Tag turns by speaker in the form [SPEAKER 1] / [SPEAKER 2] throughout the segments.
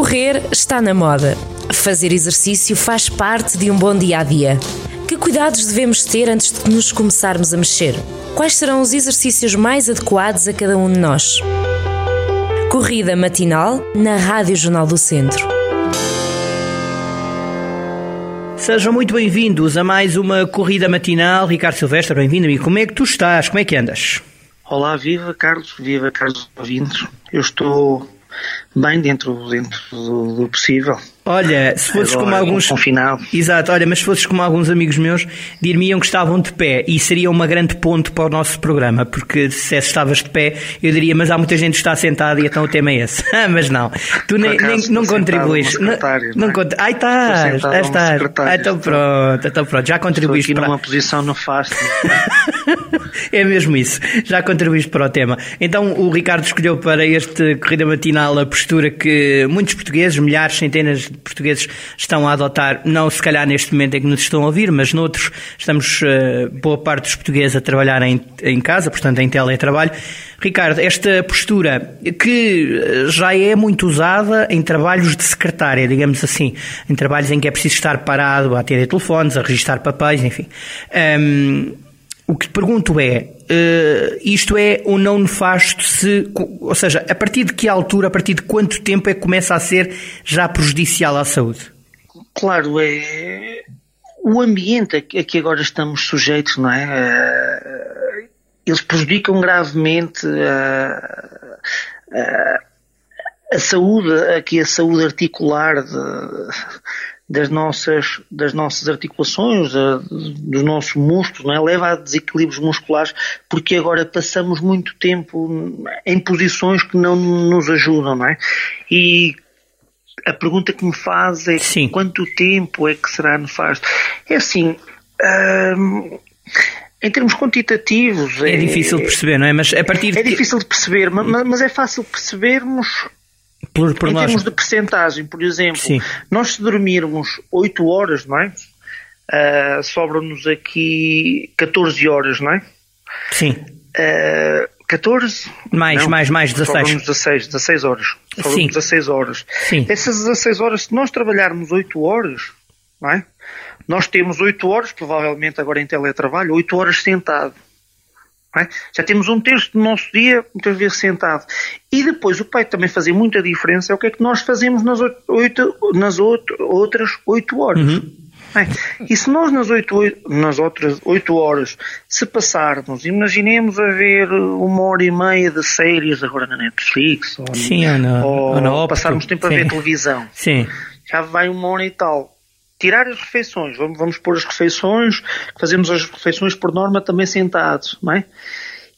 [SPEAKER 1] Correr está na moda. Fazer exercício faz parte de um bom dia a dia. Que cuidados devemos ter antes de nos começarmos a mexer? Quais serão os exercícios mais adequados a cada um de nós? Corrida matinal na Rádio Jornal do Centro.
[SPEAKER 2] Sejam muito bem-vindos a mais uma corrida matinal. Ricardo Silvestre, bem-vindo, amigo. Como é que tu estás? Como é que andas?
[SPEAKER 3] Olá, viva Carlos, viva Carlos ouvintes. Eu estou bem dentro, dentro do, do possível.
[SPEAKER 2] Olha, se fosses
[SPEAKER 3] Agora,
[SPEAKER 2] como alguns.
[SPEAKER 3] Confinado.
[SPEAKER 2] Exato, olha, mas se fosses como alguns amigos meus, dir-me-iam que estavam de pé e seria uma grande ponte para o nosso programa, porque se estavas de pé, eu diria, mas há muita gente que está sentada e então o tema é esse. mas não, tu nem,
[SPEAKER 3] acaso,
[SPEAKER 2] nem- não
[SPEAKER 3] estou numa secretária,
[SPEAKER 2] não,
[SPEAKER 3] não é?
[SPEAKER 2] cont- Ai,
[SPEAKER 3] Estou
[SPEAKER 2] estás, ah, estás. Ah, então
[SPEAKER 3] estou.
[SPEAKER 2] pronto, então pronto, já
[SPEAKER 3] Estou
[SPEAKER 2] contribuíste
[SPEAKER 3] aqui
[SPEAKER 2] para.
[SPEAKER 3] numa posição nefasta.
[SPEAKER 2] É mesmo isso, já contribuíste para o tema. Então o Ricardo escolheu para este Corrida Matinal a postura que muitos portugueses, milhares, centenas de portugueses estão a adotar, não se calhar neste momento em que nos estão a ouvir, mas noutros estamos, eh, boa parte dos portugueses a trabalhar em, em casa, portanto em teletrabalho. Ricardo, esta postura que eh, já é muito usada em trabalhos de secretária, digamos assim, em trabalhos em que é preciso estar parado a atender telefones, a registrar papéis, enfim. Ahm, o que te pergunto é, eh, isto é ou não nefasto se, ou seja, a partir de que altura, a partir de quanto tempo é que começa a ser já prejudicial à saúde?
[SPEAKER 3] Claro, é o ambiente a que agora estamos sujeitos, não é? Eh, Eles prejudicam gravemente a, a- a saúde, aqui a saúde articular de- das nossas, das nossas articulações, da- dos nossos músculos, não é? Leva a desequilíbrios musculares, porque agora passamos muito tempo em posições que não nos ajudam, não é? E a pergunta que me faz é
[SPEAKER 2] Sim.
[SPEAKER 3] quanto tempo é que será nefasto? É assim, hum, em termos quantitativos...
[SPEAKER 2] É difícil de perceber, não é? Mas a partir
[SPEAKER 3] É
[SPEAKER 2] de
[SPEAKER 3] difícil de perceber, ma- ma- mas é fácil percebermos
[SPEAKER 2] por, por
[SPEAKER 3] em
[SPEAKER 2] nós.
[SPEAKER 3] termos de percentagem. Por exemplo,
[SPEAKER 2] Sim.
[SPEAKER 3] nós se dormirmos 8 horas, não é? Ah, Sobram-nos aqui 14 horas, não é?
[SPEAKER 2] Sim,
[SPEAKER 3] Ah, 14?
[SPEAKER 2] Mais,
[SPEAKER 3] Não.
[SPEAKER 2] mais, mais, 16.
[SPEAKER 3] Sobram-nos 16, 16 horas.
[SPEAKER 2] Sim.
[SPEAKER 3] Sobram-nos 16 horas.
[SPEAKER 2] Sim.
[SPEAKER 3] Essas 16 horas, se nós trabalharmos 8 horas, não é? Nós temos 8 horas, provavelmente agora em teletrabalho, 8 horas sentado. É? Já temos um terço do nosso dia, muitas vezes sentado. E depois, o que vai também fazer muita diferença é o que é que nós fazemos nas, oito, oito- nas outras 8 horas. não é? E se nós nas, oito, oito- nas outras 8 horas, se passarmos, imaginemos a ver uma hora e meia de séries agora na Netflix, ou,
[SPEAKER 2] Sim, ou na-
[SPEAKER 3] ou
[SPEAKER 2] ou na
[SPEAKER 3] passarmos tempo a
[SPEAKER 2] sim.
[SPEAKER 3] ver televisão,
[SPEAKER 2] sim,
[SPEAKER 3] já vai uma hora e tal. Tirar as refeições, vamos, vamos pôr as refeições, fazemos as refeições por norma também sentados, não é?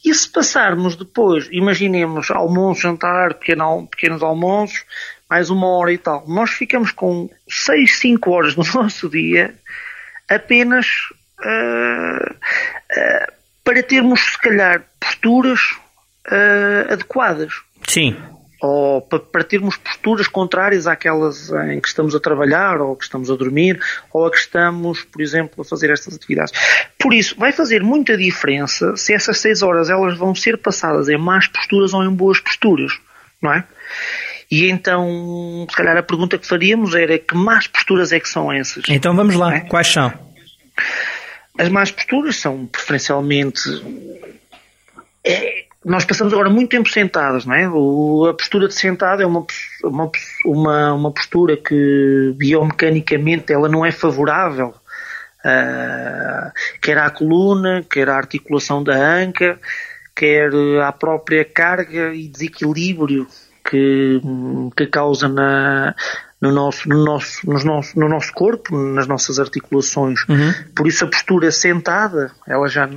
[SPEAKER 3] E se passarmos depois, imaginemos almoço, jantar, pequeno, pequenos almoços, mais uma hora e tal, nós ficamos com 6, 5 horas no nosso dia apenas ah, ah, para termos, se calhar, posturas ah, adequadas
[SPEAKER 2] sim.
[SPEAKER 3] Ou pa- para termos posturas contrárias àquelas em que estamos a trabalhar, ou que estamos a dormir, ou a que estamos, por exemplo, a fazer estas atividades. Por isso, vai fazer muita diferença se essas seis horas elas vão ser passadas em más posturas ou em boas posturas, não é? E então, se calhar a pergunta que faríamos era que más posturas é que são essas?
[SPEAKER 2] Então vamos lá,
[SPEAKER 3] É.
[SPEAKER 2] quais são?
[SPEAKER 3] As más posturas são preferencialmente. é, nós passamos agora muito tempo sentados, não é? O- a postura de sentado é uma, uma, uma, uma postura que biomecanicamente ela não é favorável, ah, quer à coluna, quer à articulação da anca, quer à própria carga e desequilíbrio que, que causa na, no, nosso, no, nosso, nos nosso, no nosso corpo, nas nossas articulações. Por isso a postura sentada, ela já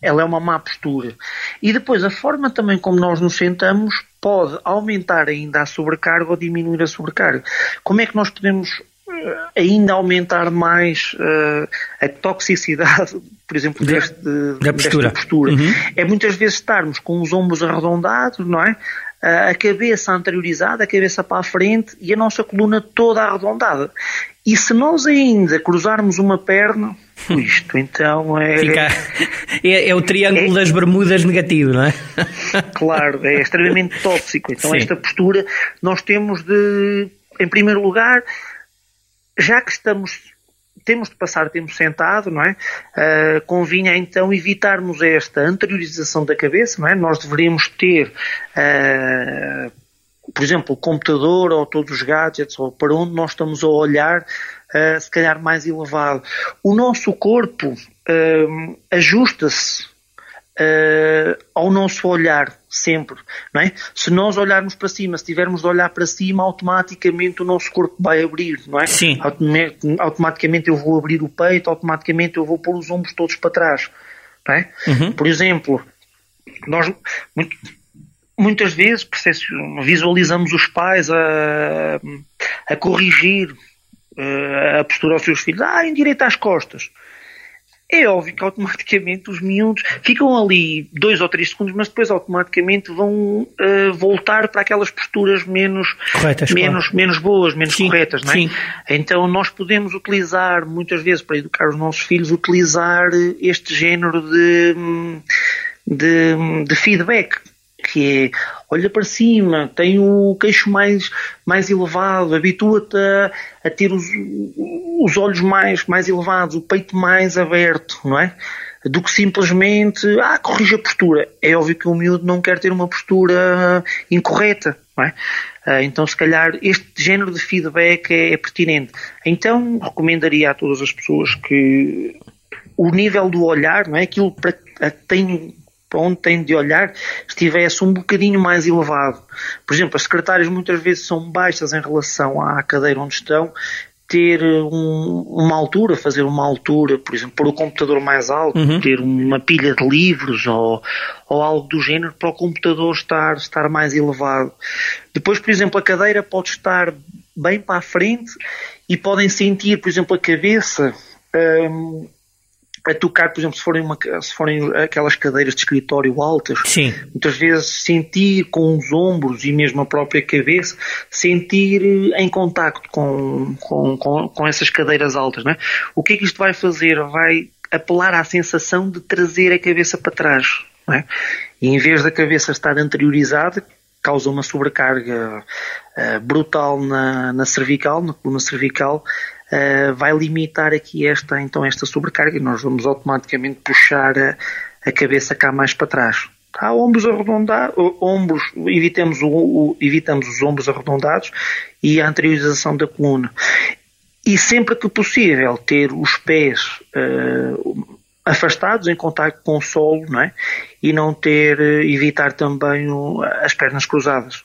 [SPEAKER 3] ela é uma má postura. E depois a forma também como nós nos sentamos pode aumentar ainda a sobrecarga ou diminuir a sobrecarga. Como é que nós podemos eh, ainda aumentar mais eh, a toxicidade, por exemplo, deste,
[SPEAKER 2] da postura.
[SPEAKER 3] desta postura?
[SPEAKER 2] Uhum.
[SPEAKER 3] É muitas vezes estarmos com os ombros arredondados, não é? A cabeça anteriorizada, a cabeça para a frente e a nossa coluna toda arredondada. E se nós ainda cruzarmos uma perna, isto então é.
[SPEAKER 2] Fica, é, é o triângulo
[SPEAKER 3] É.
[SPEAKER 2] das bermudas negativo, não é?
[SPEAKER 3] Claro, é extremamente tóxico. Então,
[SPEAKER 2] Sim.
[SPEAKER 3] esta postura nós temos de em primeiro lugar, já que estamos temos de passar tempo sentado, não é? Uh, convinha então evitarmos esta anteriorização da cabeça, não é? Nós deveríamos ter, uh, por exemplo, o computador ou todos os gadgets ou para onde nós estamos a olhar, uh, se calhar mais elevado. O nosso corpo ajusta-se uh, ao nosso olhar, sempre, não é? Se nós olharmos para cima, se tivermos de olhar para cima, automaticamente o nosso corpo vai abrir, não é?
[SPEAKER 2] Sim.
[SPEAKER 3] Automaticamente eu vou abrir o peito, automaticamente eu vou pôr os ombros todos para trás, não é? Uhum. Por exemplo, nós muito, muitas vezes visualizamos os pais a, a corrigir eh, a postura aos seus filhos, ah, endireita as costas é óbvio que automaticamente os miúdos ficam ali dois ou três segundos, mas depois automaticamente vão uh, voltar para aquelas posturas menos,
[SPEAKER 2] corretas,
[SPEAKER 3] menos, claro. menos boas, menos sim, corretas, não é? Sim. Então nós podemos utilizar, muitas vezes, para educar os nossos filhos, utilizar este género de, de, de feedback que é olha para cima, tem o queixo mais, mais elevado, habitua-te a, a, ter os, os olhos mais, mais elevados, o peito mais aberto, não é? Do que simplesmente, ah, corrija a postura. É óbvio que o miúdo não quer ter uma postura incorreta, não é? Ah, então, se calhar, este género de feedback é, é pertinente. Então, recomendaria a todas as pessoas que o nível do olhar, não é? Aquilo para, tem para onde tem de olhar estivesse um bocadinho mais elevado. Por exemplo, as secretárias muitas vezes são baixas em relação à cadeira onde estão, ter um, uma altura, fazer uma altura, por exemplo, pôr o computador mais alto, uhum. ter uma pilha de livros ou, ou algo do género para o computador estar, estar mais elevado. Depois, por exemplo, a cadeira pode estar bem para a frente e podem sentir, por exemplo, a cabeça um, a tocar, por exemplo, se forem, uma, se forem aquelas cadeiras de escritório altas,
[SPEAKER 2] Sim.
[SPEAKER 3] muitas vezes sentir com os ombros e mesmo a própria cabeça, sentir em contacto com, com, com, com essas cadeiras altas. Né? O que é que isto vai fazer? Vai apelar à sensação de trazer a cabeça para trás. Né? E em vez da cabeça estar anteriorizada, causa uma sobrecarga uh, brutal na, na cervical, na coluna cervical, uh, vai limitar aqui esta, então, esta sobrecarga e nós vamos automaticamente puxar a, a cabeça cá mais para trás. Tá, ombros arredondados, ombros, evitamos, o, o, evitamos os ombros arredondados e a anteriorização da coluna. E sempre que possível ter os pés uh, afastados em contato com o solo, não é? E não ter, evitar também o, as pernas cruzadas.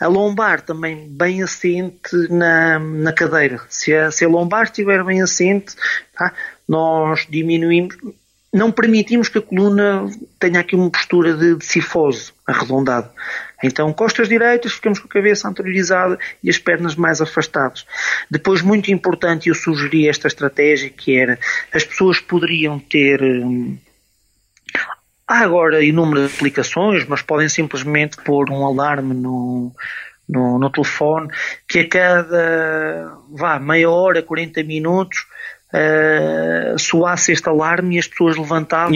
[SPEAKER 3] A lombar também bem assente na, na cadeira. Se a, se a lombar estiver bem assente, tá? nós diminuímos, não permitimos que a coluna tenha aqui uma postura de, de arredondada. Então, costas direitas, ficamos com a cabeça anteriorizada e as pernas mais afastadas. Depois, muito importante, eu sugeri esta estratégia que era, as pessoas poderiam ter hum, Há agora inúmeras aplicações, mas podem simplesmente pôr um alarme no, no, no telefone que a cada vá, meia hora, 40 minutos uh, soasse este alarme e as pessoas levantavam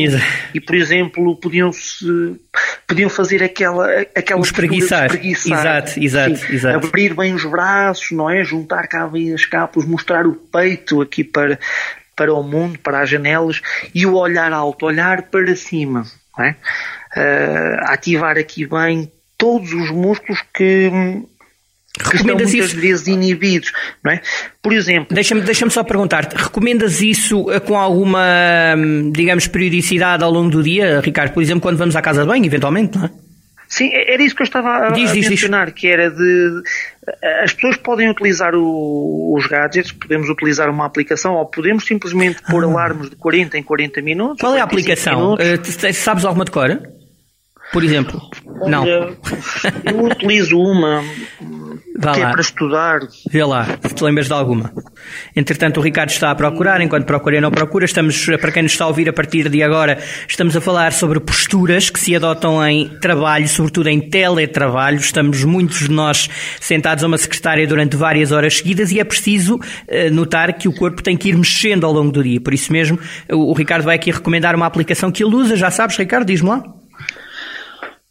[SPEAKER 3] e, por exemplo, podiam, -se, podiam fazer aquela, aquela
[SPEAKER 2] espreguiçar. espreguiçar. Exato, exato, Sim, exato.
[SPEAKER 3] Abrir bem os braços, não é? Juntar cá bem as capas, mostrar o peito aqui para, para o mundo, para as janelas e o olhar alto, olhar para cima é? uh, ativar aqui bem todos os músculos que, que estão muitas isso? vezes inibidos, não é? Por exemplo...
[SPEAKER 2] Deixa-me deixa só perguntar-te, recomendas isso eh, com alguma, hum, digamos, periodicidade ao longo do dia, Ricardo? Por exemplo, quando vamos à casa de banho, eventualmente, não é?
[SPEAKER 3] Sim, era isso que eu estava a, diz, a mencionar, diz. que era de as pessoas podem utilizar o, os gadgets, podemos utilizar uma aplicação ou podemos simplesmente pôr ah. alarmes de 40 em 40 minutos.
[SPEAKER 2] Qual é a aplicação? Uh, sabes alguma de cor? Por exemplo?
[SPEAKER 3] Olha, não. Eu utilizo uma Vá é lá. para estudar.
[SPEAKER 2] Vê lá, se te lembras de alguma. Entretanto, o Ricardo está a procurar, enquanto procura e não procura. Estamos, para quem nos está a ouvir a partir de agora, estamos a falar sobre posturas que se adotam em trabalho, sobretudo em teletrabalho. Estamos muitos de nós sentados a uma secretária durante várias horas seguidas e é preciso uh, notar que o corpo tem que ir mexendo ao longo do dia. Por isso mesmo, o, o Ricardo vai aqui recomendar uma aplicação que ele usa. Já sabes, Ricardo, diz-me lá.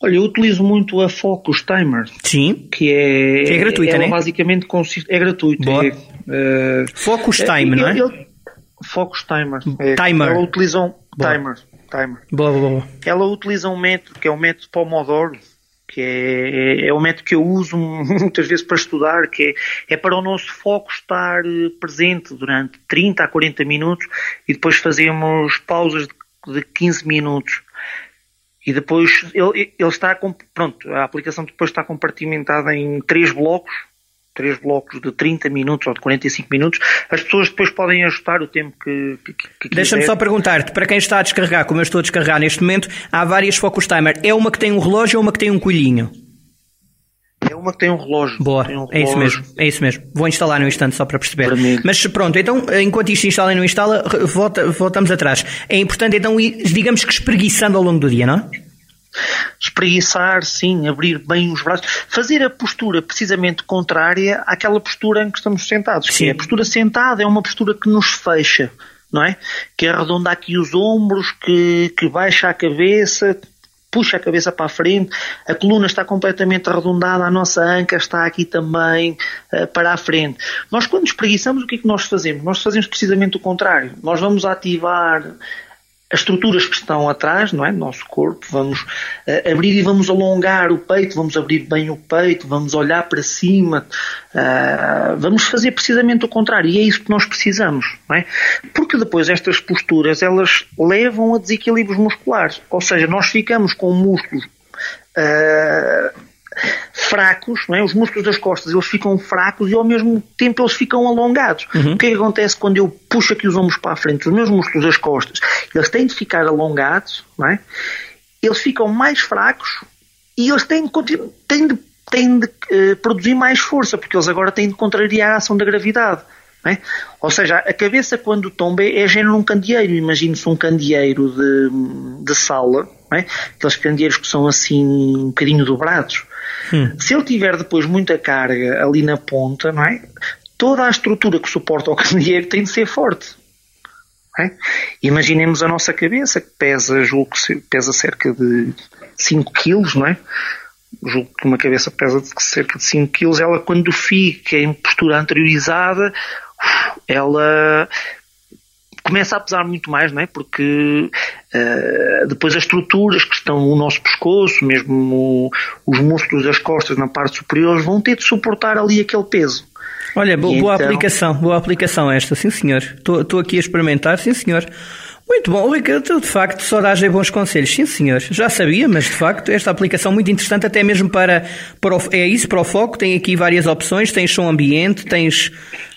[SPEAKER 3] Olha, eu utilizo muito a Focus Timer.
[SPEAKER 2] Sim.
[SPEAKER 3] Que é,
[SPEAKER 2] que é gratuita,
[SPEAKER 3] ela
[SPEAKER 2] né?
[SPEAKER 3] basicamente consiste. É gratuito.
[SPEAKER 2] Boa.
[SPEAKER 3] É, uh,
[SPEAKER 2] Focus Time, não é?
[SPEAKER 3] Ele, Focus Timer. É,
[SPEAKER 2] Timer.
[SPEAKER 3] Ela utiliza um
[SPEAKER 2] Boa.
[SPEAKER 3] timer. timer.
[SPEAKER 2] Boa, boa, boa.
[SPEAKER 3] Ela utiliza um método que é o método Pomodoro, que é, é, é o método que eu uso muitas vezes para estudar, que é, é para o nosso foco estar eh, presente durante 30 a 40 minutos e depois fazemos pausas de, de 15 minutos. E depois ele, ele está, pronto, a aplicação depois está compartimentada em três blocos, três blocos de 30 minutos ou de 45 minutos. As pessoas depois podem ajustar o tempo que, que, que
[SPEAKER 2] Deixa-me só perguntar-te, para quem está a descarregar, como eu estou a descarregar neste momento, há várias Focus Timer. É uma que tem um relógio ou uma que tem um coelhinho?
[SPEAKER 3] É uma que tem um relógio.
[SPEAKER 2] Boa,
[SPEAKER 3] Tem um
[SPEAKER 2] é isso
[SPEAKER 3] relógio.
[SPEAKER 2] mesmo, é isso mesmo. Vou instalar no instante só para perceber.
[SPEAKER 3] Vermelho.
[SPEAKER 2] Mas pronto, então, enquanto isto instala e não instala, volta- voltamos atrás. É importante então ir, digamos que espreguiçando ao longo do dia, não é?
[SPEAKER 3] espreguiçar, sim, abrir bem os braços, fazer a postura precisamente contrária àquela postura em que estamos sentados. que
[SPEAKER 2] Sim.
[SPEAKER 3] é a postura sentada é uma postura que nos fecha, não é? Que arredonda aqui os ombros, que, que baixa a cabeça, puxa a cabeça para a frente, a coluna está completamente arredondada, a nossa anca está aqui também eh, para a frente. Nós quando espreguiçamos, o que é que nós fazemos? Nós fazemos precisamente o contrário. Nós vamos ativar as estruturas que estão atrás, não é? Do nosso corpo, vamos eh, abrir e vamos alongar o peito, vamos abrir bem o peito, vamos olhar para cima, ah, vamos fazer precisamente o contrário e é isso que nós precisamos, não é? Porque depois estas posturas elas levam a desequilíbrios musculares, ou seja, nós ficamos com músculos ah, fracos, não é? os músculos das costas eles ficam fracos e ao mesmo tempo eles ficam alongados. O que é que acontece quando eu puxo aqui os ombros para a frente? Os meus músculos das costas eles têm de ficar alongados, não é? eles ficam mais fracos e eles têm de, têm de, têm de eh, produzir mais força, porque eles agora têm de contrariar a ação da gravidade. é? Ou seja, a cabeça quando tomba é género um candeeiro. Imagine-se um candeeiro de, de sala, não é? aqueles candeeiros que são assim um bocadinho dobrados. Se ele tiver depois muita carga ali na ponta, não é? toda a estrutura que suporta o candeeiro tem de ser forte. É? Imaginemos a nossa cabeça, que pesa, julgo pesa cerca de 5 quilos, não é? Julgo que uma cabeça pesa cerca de 5 quilos. Ela, quando fica em postura anteriorizada, ela começa a pesar muito mais, não é? Porque eh, depois as estruturas que estão no nosso pescoço, mesmo o- os músculos das costas na parte superior, vão ter de suportar ali aquele peso.
[SPEAKER 2] Olha, bo-
[SPEAKER 3] E
[SPEAKER 2] boa
[SPEAKER 3] então?
[SPEAKER 2] aplicação, boa aplicação esta, sim senhor. Estou aqui a experimentar, sim senhor. Muito bom, Ricardo, tu, de facto só dás bons conselhos, sim senhor. Já sabia, mas de facto esta aplicação muito interessante até mesmo para, para o, é isso, para o foco, tem aqui várias opções, tens som ambiente, tens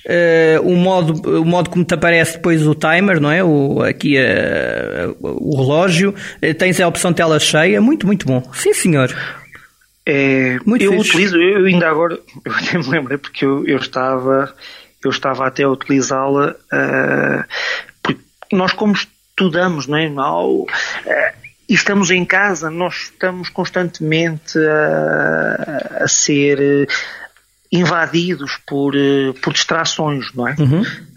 [SPEAKER 2] eh, o, modo, o modo como te aparece depois o timer, não é? O, aqui eh, o relógio, eh, tens a opção tela cheia, muito, muito bom. Sim senhor.
[SPEAKER 3] É,
[SPEAKER 2] Muito
[SPEAKER 3] eu
[SPEAKER 2] fixe.
[SPEAKER 3] utilizo, eu ainda agora, eu até me lembrei porque eu, eu estava, eu estava até a utilizá-la, ah, porque nós como estudamos, não é? Ao, ah, e estamos em casa, nós estamos constantemente a, a ser eh, invadidos por, por distrações, não é?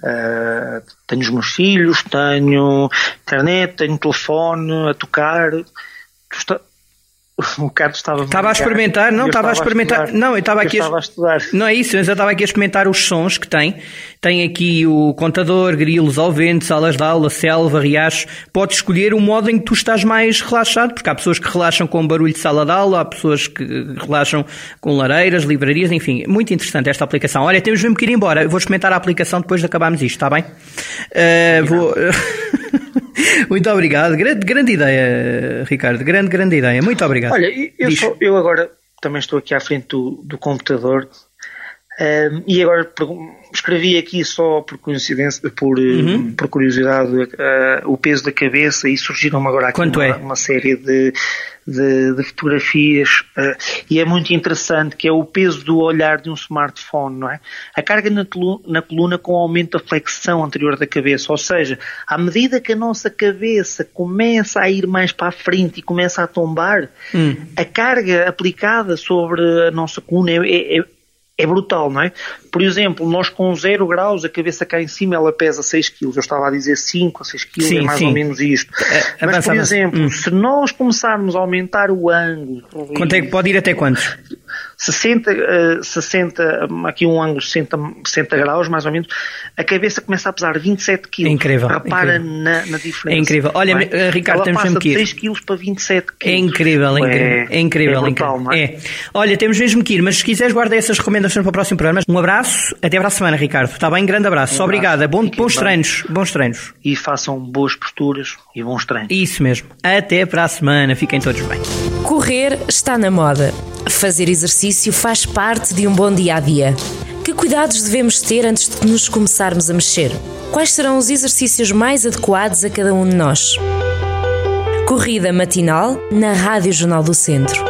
[SPEAKER 3] Ah, tenho os meus filhos, tenho internet, tenho telefone a tocar. Está- O Carlos estava
[SPEAKER 2] Estava a experimentar, não, estava a experimentar.
[SPEAKER 3] estudar.
[SPEAKER 2] Não, eu estava aqui
[SPEAKER 3] estava a estudar.
[SPEAKER 2] Não é isso, mas eu estava aqui a experimentar os sons que tem. Tem aqui o contador, grilos ao vento, salas de aula, selva, riachos. Podes escolher o modo em que tu estás mais relaxado, porque há pessoas que relaxam com barulho de sala de aula, há pessoas que relaxam com lareiras, livrarias, enfim. Muito interessante esta aplicação. Olha, temos mesmo que ir embora. Eu vou experimentar a aplicação depois de acabarmos isto, está bem? Eh, vou... Muito obrigado. Grande, grande ideia, Ricardo. Grande, grande ideia. Muito obrigado.
[SPEAKER 3] Olha, eu, só- eu agora também estou aqui à frente do, do computador ehm, e agora escrevi aqui só por coincidência, por,
[SPEAKER 2] Uhum.
[SPEAKER 3] por curiosidade, eh, o peso da cabeça e surgiram agora aqui
[SPEAKER 2] Quanto
[SPEAKER 3] uma,
[SPEAKER 2] é?
[SPEAKER 3] uma série de, de, de fotografias eh, e é muito interessante que é o peso do olhar de um smartphone, não é? A carga na, na coluna com o aumento da flexão anterior da cabeça, ou seja, à medida que a nossa cabeça começa a ir mais para a frente e começa a tombar,
[SPEAKER 2] Hum.
[SPEAKER 3] a carga aplicada sobre a nossa coluna é, é- é brutal, não é? Por exemplo, nós com 0 graus, a cabeça cá em cima ela pesa 6 kg. Eu estava a dizer 5 ou 6 kg, é mais sim. ou menos isto. É, Mas, por exemplo, hum. se nós começarmos a aumentar o ângulo.
[SPEAKER 2] Quanto é que pode ir até quantos?
[SPEAKER 3] 60, uh, 60 aqui um ângulo 60, 60 graus, mais ou menos, a cabeça começa a pesar 27 kg.
[SPEAKER 2] É incrível.
[SPEAKER 3] Repara
[SPEAKER 2] incrível.
[SPEAKER 3] Na, na, diferença.
[SPEAKER 2] É incrível. Olha, é? Ricardo,
[SPEAKER 3] Ela
[SPEAKER 2] temos mesmo
[SPEAKER 3] que
[SPEAKER 2] ir.
[SPEAKER 3] 3 kg para 27 kg.
[SPEAKER 2] É incrível, é incrível. É, é incrível. É,
[SPEAKER 3] brutal,
[SPEAKER 2] é, é? Olha, temos mesmo que ir, mas se quiseres guarda essas recomendações para o próximo programa. Um abraço, até para a semana, Ricardo. Está bem? Grande abraço. Um Obrigada. Bom, bons bem. treinos. Bons treinos.
[SPEAKER 3] E façam boas posturas e bons treinos.
[SPEAKER 2] Isso mesmo. Até para a semana. Fiquem todos bem.
[SPEAKER 1] Correr está na moda. Fazer exercício faz parte de um bom dia a dia. Que cuidados devemos ter antes de nos começarmos a mexer? Quais serão os exercícios mais adequados a cada um de nós? Corrida matinal na Rádio Jornal do Centro.